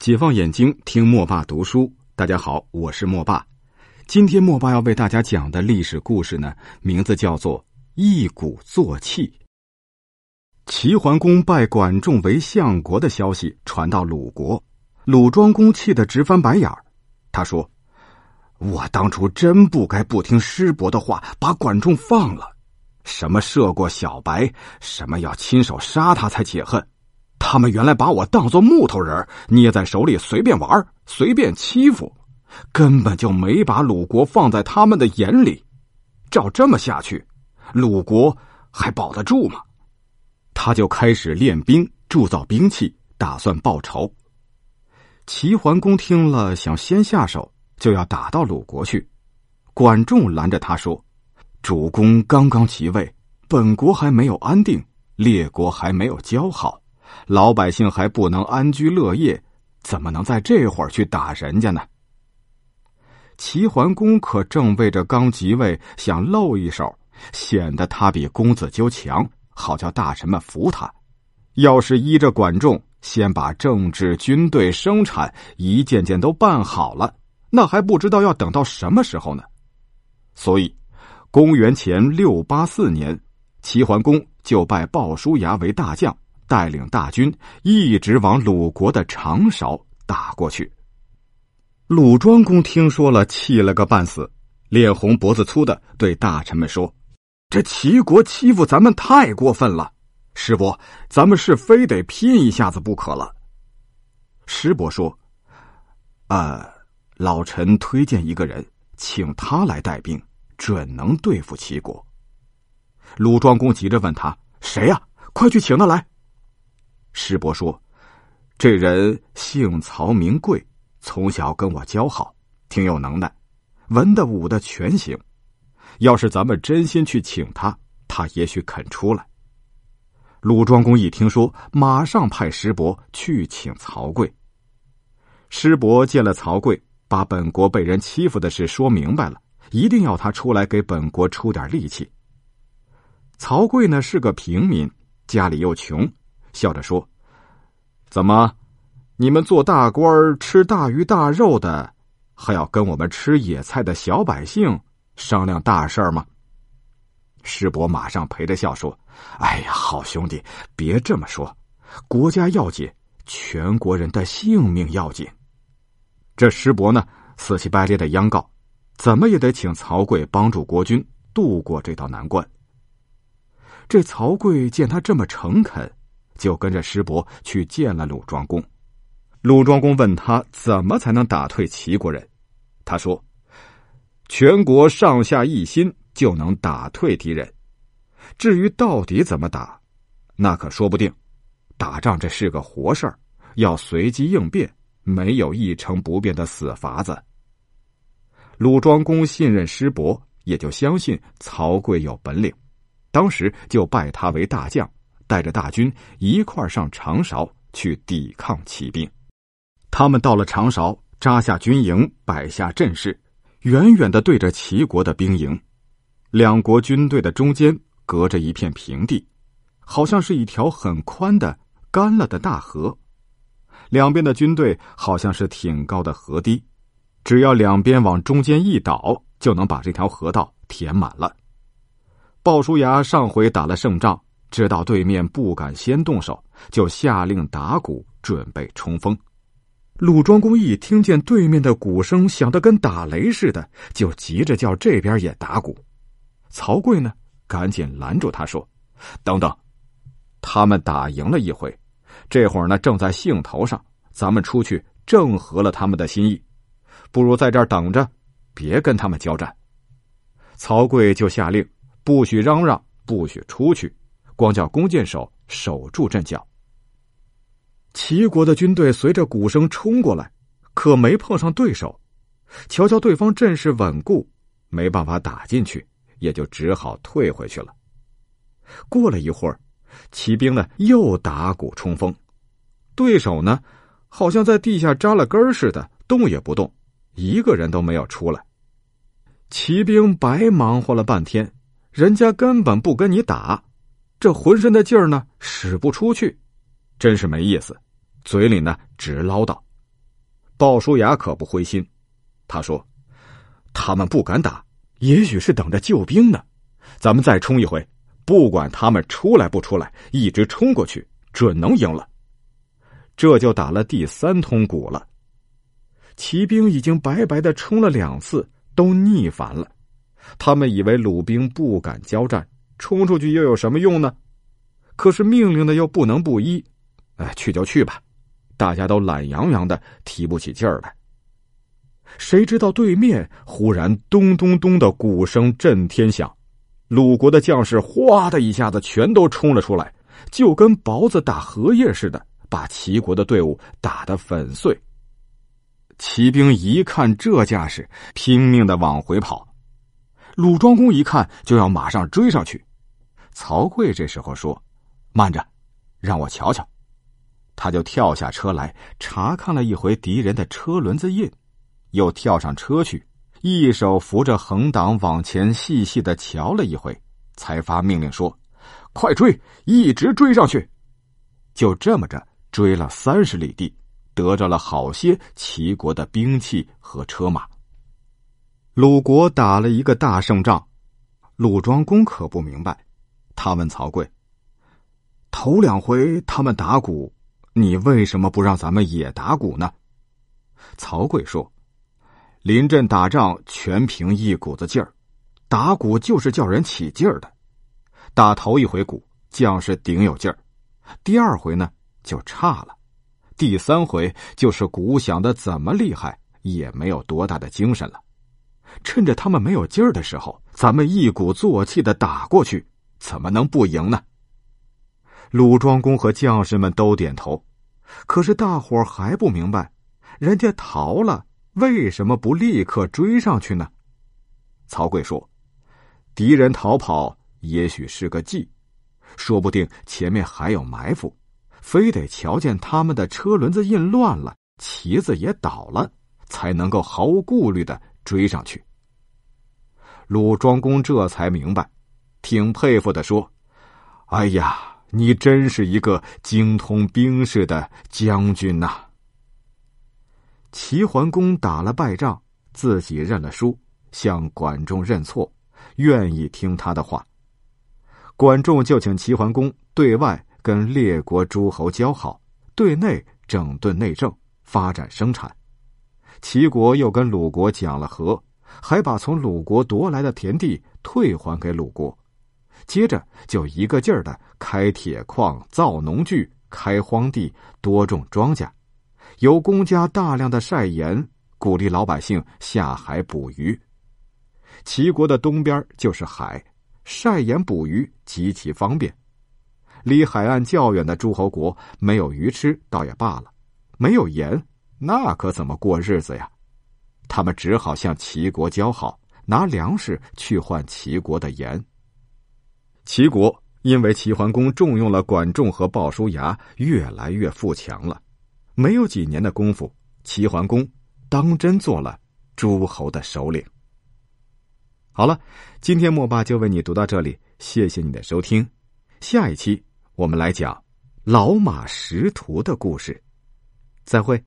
解放眼睛，听莫爸读书。大家好，我是莫爸。今天莫爸要为大家讲的历史故事呢，名字叫做“一鼓作气”。齐桓公拜管仲为相国的消息传到鲁国，鲁庄公气得直翻白眼儿。他说：“我当初真不该不听师伯的话，把管仲放了。什么射过小白，什么要亲手杀他才解恨。”他们原来把我当做木头人捏在手里随便玩随便欺负，根本就没把鲁国放在他们的眼里。照这么下去，鲁国还保得住吗？他就开始练兵，铸造兵器，打算报仇。齐桓公听了，想先下手，就要打到鲁国去。管仲拦着他说：“主公刚刚即位，本国还没有安定，列国还没有交好。”老百姓还不能安居乐业，怎么能在这会儿去打人家呢？齐桓公可正为着刚即位，想露一手，显得他比公子纠强，好叫大臣们服他。要是依着管仲，先把政治、军队、生产一件件都办好了，那还不知道要等到什么时候呢。所以，公元前六八四年，齐桓公就拜鲍叔牙为大将。带领大军一直往鲁国的长勺打过去。鲁庄公听说了，气了个半死，脸红脖子粗的对大臣们说：“这齐国欺负咱们太过分了，师伯，咱们是非得拼一下子不可了。”师伯说：“呃，老臣推荐一个人，请他来带兵，准能对付齐国。”鲁庄公急着问他：“谁呀？快去请他来！”师伯说：“这人姓曹，名贵，从小跟我交好，挺有能耐，文的武的全行。要是咱们真心去请他，他也许肯出来。”鲁庄公一听说，马上派师伯去请曹贵。师伯见了曹贵，把本国被人欺负的事说明白了，一定要他出来给本国出点力气。曹贵呢是个平民，家里又穷。笑着说：“怎么，你们做大官吃大鱼大肉的，还要跟我们吃野菜的小百姓商量大事儿吗？”师伯马上陪着笑说：“哎呀，好兄弟，别这么说，国家要紧，全国人的性命要紧。”这师伯呢，死乞白咧的央告，怎么也得请曹刿帮助国君渡过这道难关。这曹刿见他这么诚恳。就跟着师伯去见了鲁庄公。鲁庄公问他怎么才能打退齐国人，他说：“全国上下一心就能打退敌人。至于到底怎么打，那可说不定。打仗这是个活事儿，要随机应变，没有一成不变的死法子。”鲁庄公信任师伯，也就相信曹刿有本领，当时就拜他为大将。带着大军一块上长勺去抵抗齐兵，他们到了长勺，扎下军营，摆下阵势，远远的对着齐国的兵营。两国军队的中间隔着一片平地，好像是一条很宽的干了的大河。两边的军队好像是挺高的河堤，只要两边往中间一倒，就能把这条河道填满了。鲍叔牙上回打了胜仗。知道对面不敢先动手，就下令打鼓准备冲锋。鲁庄公一听见对面的鼓声响得跟打雷似的，就急着叫这边也打鼓。曹刿呢，赶紧拦住他说：“等等，他们打赢了一回，这会儿呢正在兴头上，咱们出去正合了他们的心意，不如在这儿等着，别跟他们交战。”曹刿就下令，不许嚷嚷，不许出去。光叫弓箭手守住阵脚。齐国的军队随着鼓声冲过来，可没碰上对手。瞧瞧对方阵势稳固，没办法打进去，也就只好退回去了。过了一会儿，骑兵呢又打鼓冲锋，对手呢好像在地下扎了根似的，动也不动，一个人都没有出来。骑兵白忙活了半天，人家根本不跟你打。这浑身的劲儿呢使不出去，真是没意思，嘴里呢直唠叨，鲍叔牙可不灰心，他说：“他们不敢打，也许是等着救兵呢。咱们再冲一回，不管他们出来不出来，一直冲过去，准能赢了。”这就打了第三通鼓了。骑兵已经白白的冲了两次，都逆反了。他们以为鲁兵不敢交战，冲出去又有什么用呢？可是命令的又不能不依，哎，去就去吧。大家都懒洋洋的，提不起劲儿来。谁知道对面忽然咚咚咚的鼓声震天响，鲁国的将士哗的一下子全都冲了出来，就跟雹子打荷叶似的，把齐国的队伍打得粉碎。骑兵一看这架势，拼命的往回跑。鲁庄公一看就要马上追上去，曹刿这时候说：“慢着，让我瞧瞧。”他就跳下车来查看了一回敌人的车轮子印，又跳上车去，一手扶着横挡往前细细的瞧了一回，才发命令说：“快追，一直追上去！”就这么着追了三十里地，得着了好些齐国的兵器和车马。鲁国打了一个大胜仗，鲁庄公可不明白，他问曹刿：“头两回他们打鼓。”你为什么不让咱们也打鼓呢？曹刿说：“临阵打仗全凭一股子劲儿，打鼓就是叫人起劲儿的。打头一回鼓，将士顶有劲儿；第二回呢就差了；第三回就是鼓响的怎么厉害，也没有多大的精神了。趁着他们没有劲儿的时候，咱们一鼓作气的打过去，怎么能不赢呢？”鲁庄公和将士们都点头，可是大伙还不明白，人家逃了，为什么不立刻追上去呢？曹刿说：“敌人逃跑也许是个计，说不定前面还有埋伏，非得瞧见他们的车轮子印乱了，旗子也倒了，才能够毫无顾虑的追上去。”鲁庄公这才明白，挺佩服的说：“哎呀！”你真是一个精通兵事的将军呐！齐桓公打了败仗，自己认了输，向管仲认错，愿意听他的话。管仲就请齐桓公对外跟列国诸侯交好，对内整顿内政，发展生产。齐国又跟鲁国讲了和，还把从鲁国夺来的田地退还给鲁国。接着就一个劲儿的开铁矿、造农具、开荒地、多种庄稼，由公家大量的晒盐，鼓励老百姓下海捕鱼。齐国的东边就是海，晒盐捕鱼极其方便。离海岸较远的诸侯国没有鱼吃倒也罢了，没有盐，那可怎么过日子呀？他们只好向齐国交好，拿粮食去换齐国的盐。齐国因为齐桓公重用了管仲和鲍叔牙，越来越富强了。没有几年的功夫，齐桓公当真做了诸侯的首领。好了，今天莫爸就为你读到这里，谢谢你的收听。下一期我们来讲老马识途的故事，再会。